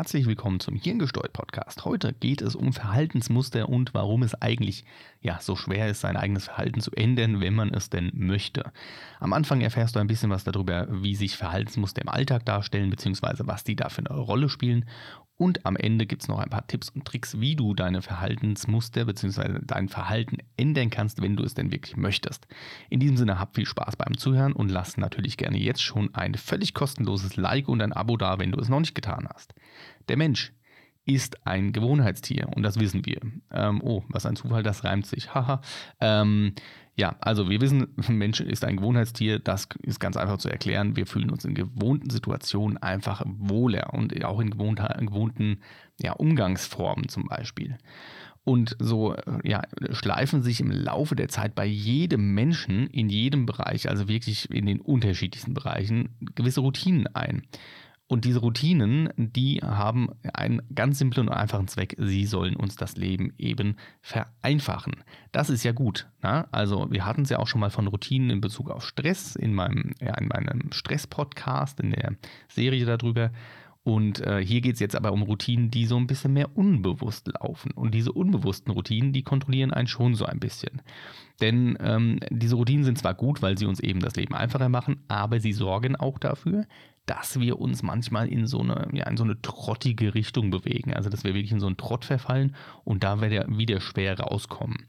herzlich willkommen zum Hirngesteuert Podcast. Heute geht es um Verhaltensmuster und warum es eigentlich ja so schwer ist, sein eigenes Verhalten zu ändern, wenn man es denn möchte. Am Anfang erfährst du ein bisschen was darüber, wie sich Verhaltensmuster im Alltag darstellen, beziehungsweise was die da für eine Rolle spielen. Und am Ende gibt es noch ein paar Tipps und Tricks, wie du deine Verhaltensmuster bzw. dein Verhalten ändern kannst, wenn du es denn wirklich möchtest. In diesem Sinne, hab viel Spaß beim Zuhören und lass natürlich gerne jetzt schon ein völlig kostenloses Like und ein Abo da, wenn du es noch nicht getan hast. Der Mensch ist ein Gewohnheitstier und das wissen wir. Ähm, oh, was ein Zufall, das reimt sich. Haha. ähm, ja, also wir wissen, Mensch ist ein Gewohnheitstier. Das ist ganz einfach zu erklären. Wir fühlen uns in gewohnten Situationen einfach wohler und auch in gewohnten ja, Umgangsformen zum Beispiel. Und so ja, schleifen sich im Laufe der Zeit bei jedem Menschen in jedem Bereich, also wirklich in den unterschiedlichsten Bereichen, gewisse Routinen ein. Und diese Routinen, die haben einen ganz simplen und einfachen Zweck. Sie sollen uns das Leben eben vereinfachen. Das ist ja gut. Na? Also wir hatten es ja auch schon mal von Routinen in Bezug auf Stress in meinem, ja, in meinem Stress-Podcast, in der Serie darüber. Und äh, hier geht es jetzt aber um Routinen, die so ein bisschen mehr unbewusst laufen. Und diese unbewussten Routinen, die kontrollieren einen schon so ein bisschen. Denn ähm, diese Routinen sind zwar gut, weil sie uns eben das Leben einfacher machen, aber sie sorgen auch dafür, dass wir uns manchmal in so eine, ja, in so eine trottige Richtung bewegen. Also dass wir wirklich in so einen Trott verfallen und da wieder schwer rauskommen.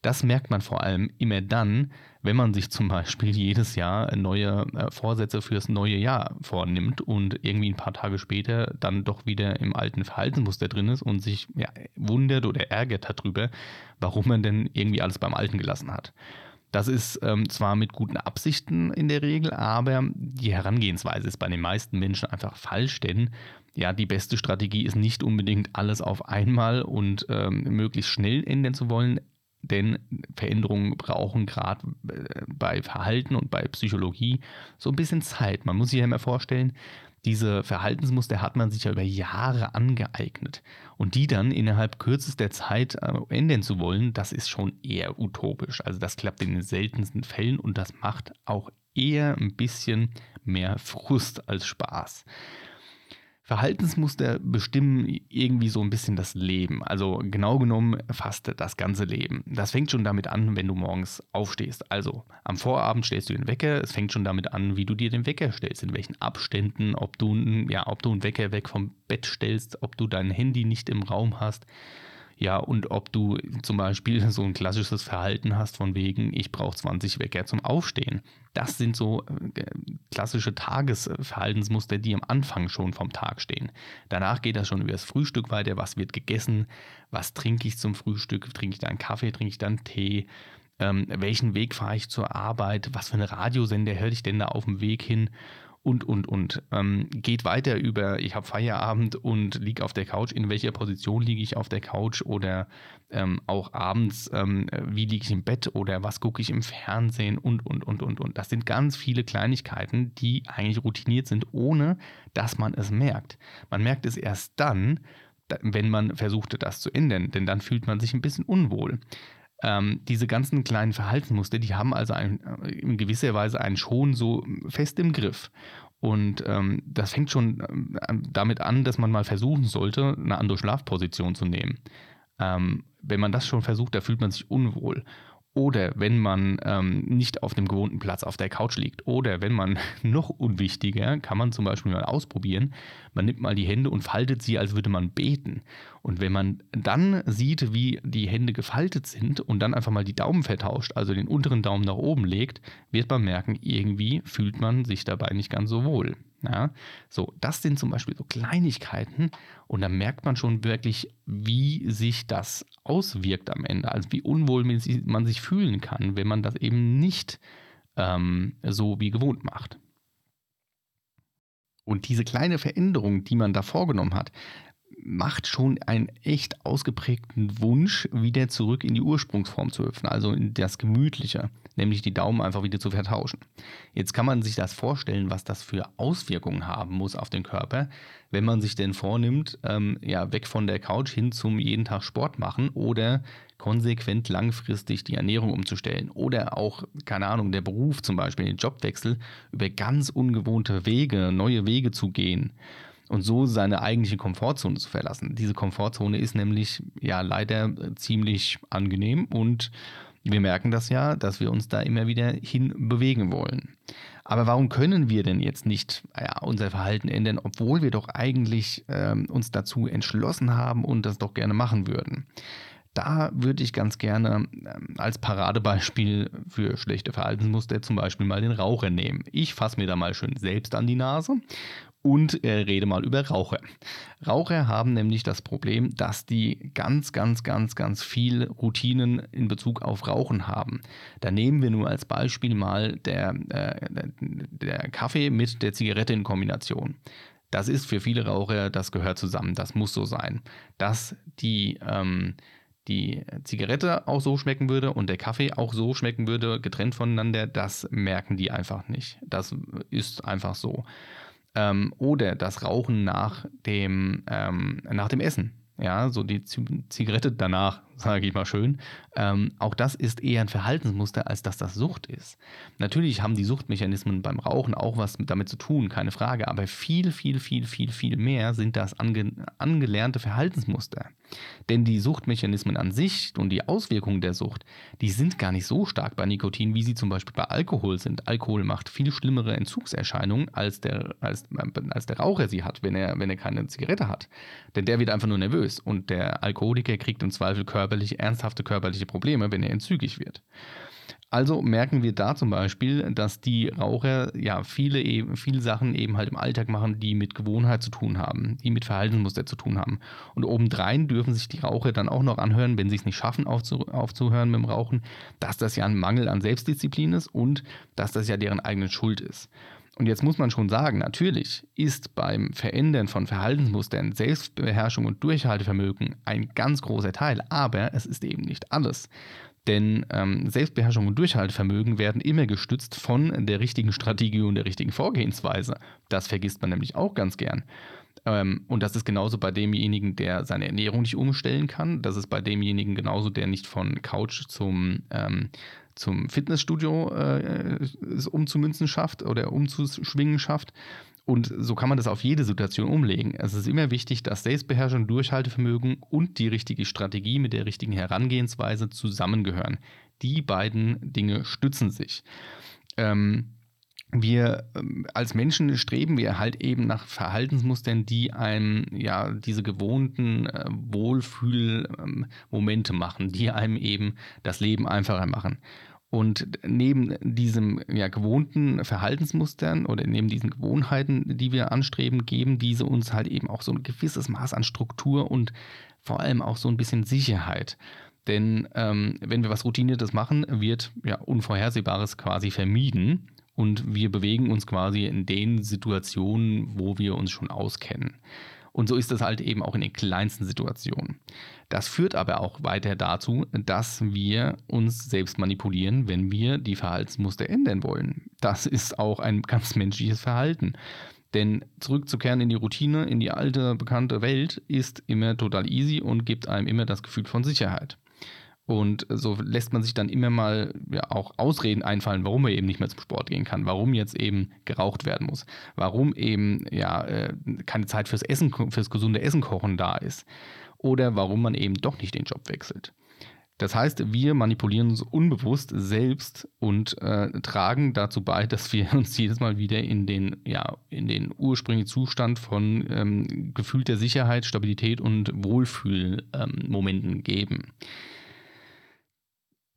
Das merkt man vor allem immer dann, wenn man sich zum Beispiel jedes Jahr neue äh, Vorsätze fürs neue Jahr vornimmt und irgendwie ein paar Tage später dann doch wieder im alten Verhaltensmuster drin ist und sich ja, wundert oder ärgert darüber, warum man denn irgendwie alles beim Alten gelassen hat. Das ist ähm, zwar mit guten Absichten in der Regel, aber die Herangehensweise ist bei den meisten Menschen einfach falsch, denn ja, die beste Strategie ist nicht unbedingt alles auf einmal und ähm, möglichst schnell ändern zu wollen, denn Veränderungen brauchen gerade äh, bei Verhalten und bei Psychologie so ein bisschen Zeit. Man muss sich ja immer vorstellen, diese Verhaltensmuster hat man sich ja über Jahre angeeignet. Und die dann innerhalb kürzester Zeit äh, ändern zu wollen, das ist schon eher utopisch. Also das klappt in den seltensten Fällen und das macht auch eher ein bisschen mehr Frust als Spaß. Verhaltensmuster bestimmen irgendwie so ein bisschen das Leben. Also genau genommen fast das ganze Leben. Das fängt schon damit an, wenn du morgens aufstehst. Also am Vorabend stellst du den Wecker. Es fängt schon damit an, wie du dir den Wecker stellst, in welchen Abständen, ob du, ja, ob du einen Wecker weg vom Bett stellst, ob du dein Handy nicht im Raum hast. Ja, und ob du zum Beispiel so ein klassisches Verhalten hast von wegen, ich brauche 20 Wecker zum Aufstehen. Das sind so äh, klassische Tagesverhaltensmuster, die am Anfang schon vom Tag stehen. Danach geht das schon über das Frühstück weiter. Was wird gegessen? Was trinke ich zum Frühstück? Trinke ich dann Kaffee? Trinke ich dann Tee? Ähm, welchen Weg fahre ich zur Arbeit? Was für eine Radiosender höre ich denn da auf dem Weg hin? Und, und, und. Ähm, geht weiter über, ich habe Feierabend und liege auf der Couch. In welcher Position liege ich auf der Couch? Oder ähm, auch abends, ähm, wie liege ich im Bett? Oder was gucke ich im Fernsehen? Und, und, und, und, und. Das sind ganz viele Kleinigkeiten, die eigentlich routiniert sind, ohne dass man es merkt. Man merkt es erst dann, wenn man versucht, das zu ändern, denn dann fühlt man sich ein bisschen unwohl. Ähm, diese ganzen kleinen Verhaltensmuster, die haben also ein, äh, in gewisser Weise einen schon so fest im Griff. Und ähm, das fängt schon ähm, damit an, dass man mal versuchen sollte, eine andere Schlafposition zu nehmen. Ähm, wenn man das schon versucht, da fühlt man sich unwohl. Oder wenn man ähm, nicht auf dem gewohnten Platz auf der Couch liegt. Oder wenn man noch unwichtiger, kann man zum Beispiel mal ausprobieren, man nimmt mal die Hände und faltet sie, als würde man beten. Und wenn man dann sieht, wie die Hände gefaltet sind und dann einfach mal die Daumen vertauscht, also den unteren Daumen nach oben legt, wird man merken, irgendwie fühlt man sich dabei nicht ganz so wohl. Ja, so, das sind zum Beispiel so Kleinigkeiten und da merkt man schon wirklich, wie sich das auswirkt am Ende, also wie unwohl man sich fühlen kann, wenn man das eben nicht ähm, so wie gewohnt macht. Und diese kleine Veränderung, die man da vorgenommen hat, macht schon einen echt ausgeprägten Wunsch, wieder zurück in die Ursprungsform zu hüpfen, also in das Gemütliche, nämlich die Daumen einfach wieder zu vertauschen. Jetzt kann man sich das vorstellen, was das für Auswirkungen haben muss auf den Körper, wenn man sich denn vornimmt, ähm, ja, weg von der Couch hin zum jeden Tag Sport machen oder konsequent langfristig die Ernährung umzustellen oder auch, keine Ahnung, der Beruf zum Beispiel, den Jobwechsel über ganz ungewohnte Wege, neue Wege zu gehen und so seine eigentliche Komfortzone zu verlassen. Diese Komfortzone ist nämlich ja leider ziemlich angenehm und wir merken das ja, dass wir uns da immer wieder hin bewegen wollen. Aber warum können wir denn jetzt nicht ja, unser Verhalten ändern, obwohl wir doch eigentlich ähm, uns dazu entschlossen haben und das doch gerne machen würden? Da würde ich ganz gerne ähm, als Paradebeispiel für schlechte Verhaltensmuster zum Beispiel mal den Raucher nehmen. Ich fasse mir da mal schön selbst an die Nase und äh, rede mal über Raucher. Raucher haben nämlich das Problem, dass die ganz, ganz, ganz, ganz viel Routinen in Bezug auf Rauchen haben. Da nehmen wir nur als Beispiel mal der, äh, der Kaffee mit der Zigarette in Kombination. Das ist für viele Raucher, das gehört zusammen, das muss so sein. Dass die, ähm, die Zigarette auch so schmecken würde und der Kaffee auch so schmecken würde, getrennt voneinander, das merken die einfach nicht. Das ist einfach so ähm, oder das Rauchen nach dem, ähm, nach dem Essen. Ja, so die Zigarette danach sage ich mal schön. Ähm, auch das ist eher ein Verhaltensmuster, als dass das Sucht ist. Natürlich haben die Suchtmechanismen beim Rauchen auch was damit zu tun, keine Frage, aber viel, viel, viel, viel, viel mehr sind das ange angelernte Verhaltensmuster. Denn die Suchtmechanismen an sich und die Auswirkungen der Sucht, die sind gar nicht so stark bei Nikotin, wie sie zum Beispiel bei Alkohol sind. Alkohol macht viel schlimmere Entzugserscheinungen, als der, als, als der Raucher sie hat, wenn er, wenn er keine Zigarette hat. Denn der wird einfach nur nervös und der Alkoholiker kriegt im Zweifel Körper körperlich, ernsthafte körperliche Probleme, wenn er entzügig wird. Also merken wir da zum Beispiel, dass die Raucher ja viele, eben, viele Sachen eben halt im Alltag machen, die mit Gewohnheit zu tun haben, die mit Verhaltensmuster zu tun haben. Und obendrein dürfen sich die Raucher dann auch noch anhören, wenn sie es nicht schaffen, aufzu aufzuhören mit dem Rauchen, dass das ja ein Mangel an Selbstdisziplin ist und dass das ja deren eigene Schuld ist. Und jetzt muss man schon sagen, natürlich ist beim Verändern von Verhaltensmustern Selbstbeherrschung und Durchhaltevermögen ein ganz großer Teil, aber es ist eben nicht alles. Denn ähm, Selbstbeherrschung und Durchhaltevermögen werden immer gestützt von der richtigen Strategie und der richtigen Vorgehensweise. Das vergisst man nämlich auch ganz gern. Ähm, und das ist genauso bei demjenigen, der seine Ernährung nicht umstellen kann. Das ist bei demjenigen genauso, der nicht von Couch zum ähm, zum Fitnessstudio äh, umzumünzen schafft oder umzuschwingen schafft. Und so kann man das auf jede Situation umlegen. Es ist immer wichtig, dass Selbstbeherrschung, Durchhaltevermögen und die richtige Strategie mit der richtigen Herangehensweise zusammengehören. Die beiden Dinge stützen sich. Ähm, wir ähm, als Menschen streben wir halt eben nach Verhaltensmustern, die einem ja diese gewohnten äh, Wohlfühlmomente ähm, machen, die einem eben das Leben einfacher machen. Und neben diesem ja, gewohnten Verhaltensmustern oder neben diesen Gewohnheiten, die wir anstreben, geben diese uns halt eben auch so ein gewisses Maß an Struktur und vor allem auch so ein bisschen Sicherheit. Denn ähm, wenn wir was Routiniertes machen, wird ja Unvorhersehbares quasi vermieden und wir bewegen uns quasi in den Situationen, wo wir uns schon auskennen. Und so ist es halt eben auch in den kleinsten Situationen. Das führt aber auch weiter dazu, dass wir uns selbst manipulieren, wenn wir die Verhaltensmuster ändern wollen. Das ist auch ein ganz menschliches Verhalten. Denn zurückzukehren in die Routine, in die alte, bekannte Welt, ist immer total easy und gibt einem immer das Gefühl von Sicherheit. Und so lässt man sich dann immer mal ja, auch Ausreden einfallen, warum er eben nicht mehr zum Sport gehen kann, warum jetzt eben geraucht werden muss, warum eben ja äh, keine Zeit fürs Essen, fürs gesunde Essen kochen da ist oder warum man eben doch nicht den Job wechselt. Das heißt, wir manipulieren uns unbewusst selbst und äh, tragen dazu bei, dass wir uns jedes Mal wieder in den, ja, in den ursprünglichen Zustand von ähm, gefühlter Sicherheit, Stabilität und Wohlfühlmomenten ähm, geben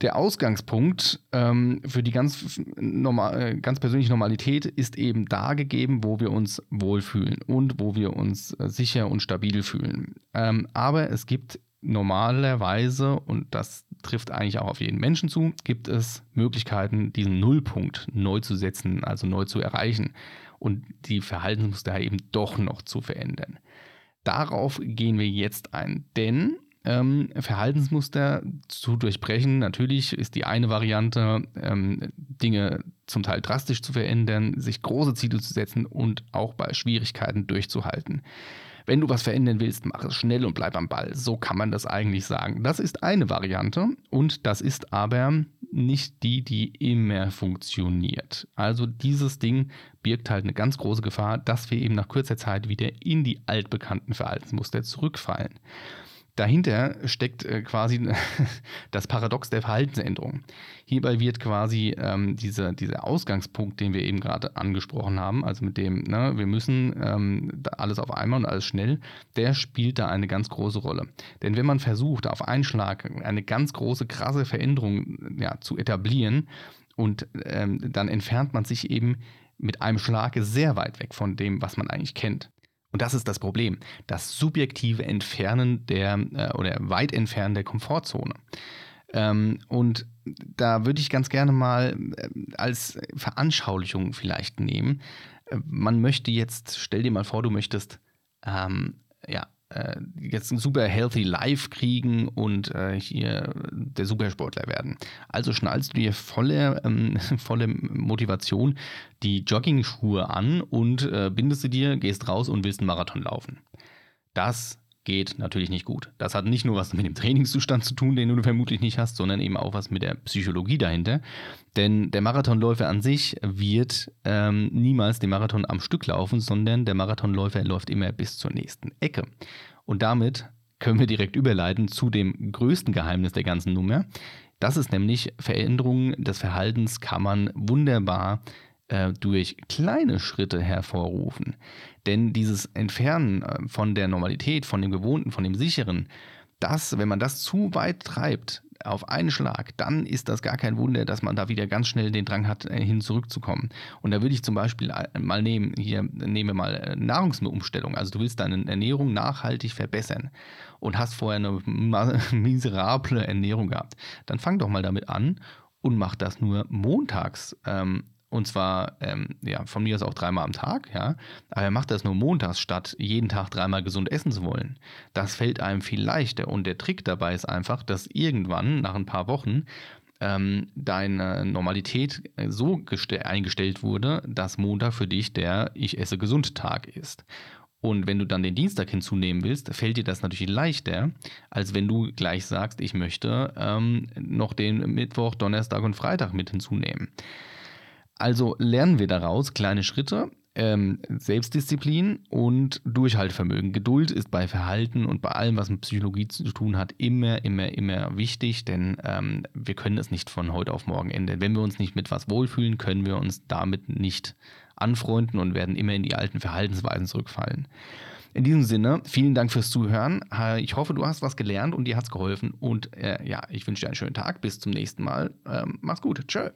der Ausgangspunkt ähm, für die ganz, normal, äh, ganz persönliche Normalität ist eben da gegeben, wo wir uns wohlfühlen und wo wir uns äh, sicher und stabil fühlen. Ähm, aber es gibt normalerweise, und das trifft eigentlich auch auf jeden Menschen zu, gibt es Möglichkeiten, diesen Nullpunkt neu zu setzen, also neu zu erreichen und die Verhaltensmuster eben doch noch zu verändern. Darauf gehen wir jetzt ein, denn ähm, Verhaltensmuster zu durchbrechen. Natürlich ist die eine Variante, ähm, Dinge zum Teil drastisch zu verändern, sich große Ziele zu setzen und auch bei Schwierigkeiten durchzuhalten. Wenn du was verändern willst, mach es schnell und bleib am Ball. So kann man das eigentlich sagen. Das ist eine Variante und das ist aber nicht die, die immer funktioniert. Also dieses Ding birgt halt eine ganz große Gefahr, dass wir eben nach kurzer Zeit wieder in die altbekannten Verhaltensmuster zurückfallen. Dahinter steckt äh, quasi das Paradox der Verhaltensänderung. Hierbei wird quasi ähm, diese, dieser Ausgangspunkt, den wir eben gerade angesprochen haben, also mit dem, ne, wir müssen ähm, alles auf einmal und alles schnell, der spielt da eine ganz große Rolle. Denn wenn man versucht, auf einen Schlag eine ganz große, krasse Veränderung ja, zu etablieren und ähm, dann entfernt man sich eben mit einem Schlag sehr weit weg von dem, was man eigentlich kennt. Und das ist das Problem, das subjektive Entfernen der äh, oder weit entfernen der Komfortzone. Ähm, und da würde ich ganz gerne mal äh, als Veranschaulichung vielleicht nehmen. Äh, man möchte jetzt, stell dir mal vor, du möchtest ähm, ja, äh, jetzt ein super healthy Life kriegen und äh, hier der Supersportler werden. Also schnallst du dir volle, ähm, volle Motivation die Jogging-Schuhe an und äh, bindest sie dir, gehst raus und willst einen Marathon laufen. Das geht natürlich nicht gut. Das hat nicht nur was mit dem Trainingszustand zu tun, den du vermutlich nicht hast, sondern eben auch was mit der Psychologie dahinter. Denn der Marathonläufer an sich wird ähm, niemals den Marathon am Stück laufen, sondern der Marathonläufer läuft immer bis zur nächsten Ecke. Und damit können wir direkt überleiten zu dem größten Geheimnis der ganzen Nummer. Das ist nämlich Veränderungen des Verhaltens kann man wunderbar äh, durch kleine Schritte hervorrufen. Denn dieses Entfernen äh, von der Normalität, von dem Gewohnten, von dem Sicheren, das, wenn man das zu weit treibt, auf einen Schlag, dann ist das gar kein Wunder, dass man da wieder ganz schnell den Drang hat, äh, hin zurückzukommen. Und da würde ich zum Beispiel mal nehmen, hier nehmen wir mal Nahrungsumstellung. Also du willst deine Ernährung nachhaltig verbessern und hast vorher eine miserable Ernährung gehabt. Dann fang doch mal damit an und mach das nur montags. Ähm, und zwar, ähm, ja, von mir aus auch dreimal am Tag, ja. Aber er macht das nur montags, statt jeden Tag dreimal gesund essen zu wollen. Das fällt einem viel leichter. Und der Trick dabei ist einfach, dass irgendwann, nach ein paar Wochen, ähm, deine Normalität so eingestellt wurde, dass Montag für dich der Ich esse gesund Tag ist. Und wenn du dann den Dienstag hinzunehmen willst, fällt dir das natürlich leichter, als wenn du gleich sagst, ich möchte ähm, noch den Mittwoch, Donnerstag und Freitag mit hinzunehmen. Also lernen wir daraus kleine Schritte, ähm, Selbstdisziplin und Durchhaltevermögen. Geduld ist bei Verhalten und bei allem, was mit Psychologie zu tun hat, immer, immer, immer wichtig, denn ähm, wir können es nicht von heute auf morgen ändern. Wenn wir uns nicht mit was wohlfühlen, können wir uns damit nicht anfreunden und werden immer in die alten Verhaltensweisen zurückfallen. In diesem Sinne, vielen Dank fürs Zuhören. Ich hoffe, du hast was gelernt und dir hat es geholfen. Und äh, ja, ich wünsche dir einen schönen Tag. Bis zum nächsten Mal. Ähm, mach's gut. Tschö.